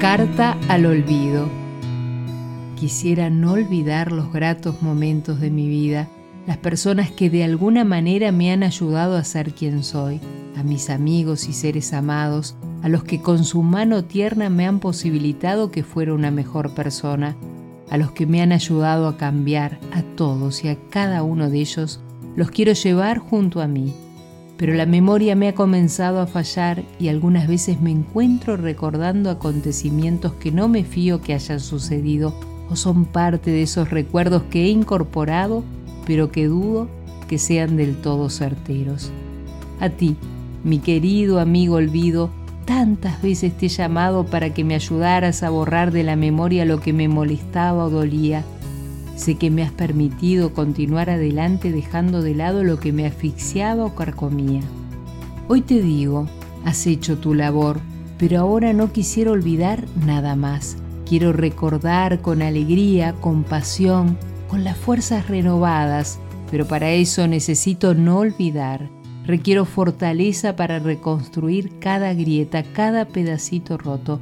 Carta al olvido. Quisiera no olvidar los gratos momentos de mi vida, las personas que de alguna manera me han ayudado a ser quien soy, a mis amigos y seres amados, a los que con su mano tierna me han posibilitado que fuera una mejor persona, a los que me han ayudado a cambiar, a todos y a cada uno de ellos, los quiero llevar junto a mí pero la memoria me ha comenzado a fallar y algunas veces me encuentro recordando acontecimientos que no me fío que hayan sucedido o son parte de esos recuerdos que he incorporado, pero que dudo que sean del todo certeros. A ti, mi querido amigo olvido, tantas veces te he llamado para que me ayudaras a borrar de la memoria lo que me molestaba o dolía, Sé que me has permitido continuar adelante dejando de lado lo que me asfixiaba o carcomía. Hoy te digo, has hecho tu labor, pero ahora no quisiera olvidar nada más. Quiero recordar con alegría, con pasión, con las fuerzas renovadas, pero para eso necesito no olvidar. Requiero fortaleza para reconstruir cada grieta, cada pedacito roto.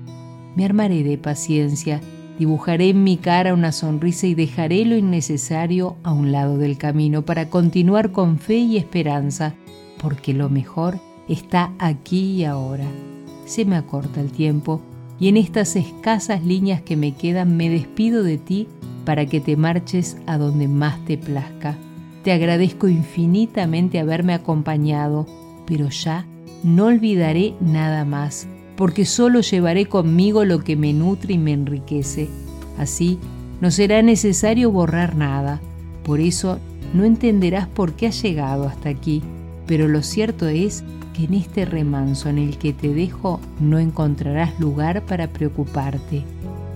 Me armaré de paciencia Dibujaré en mi cara una sonrisa y dejaré lo innecesario a un lado del camino para continuar con fe y esperanza, porque lo mejor está aquí y ahora. Se me acorta el tiempo y en estas escasas líneas que me quedan me despido de ti para que te marches a donde más te plazca. Te agradezco infinitamente haberme acompañado, pero ya no olvidaré nada más porque solo llevaré conmigo lo que me nutre y me enriquece. Así, no será necesario borrar nada. Por eso, no entenderás por qué has llegado hasta aquí, pero lo cierto es que en este remanso en el que te dejo no encontrarás lugar para preocuparte.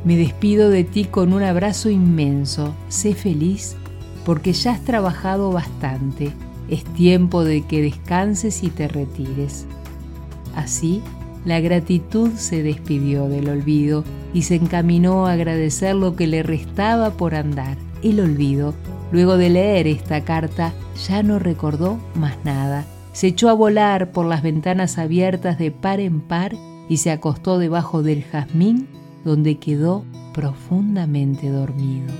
Me despido de ti con un abrazo inmenso. Sé feliz porque ya has trabajado bastante. Es tiempo de que descanses y te retires. Así, la gratitud se despidió del olvido y se encaminó a agradecer lo que le restaba por andar. El olvido, luego de leer esta carta, ya no recordó más nada. Se echó a volar por las ventanas abiertas de par en par y se acostó debajo del jazmín donde quedó profundamente dormido.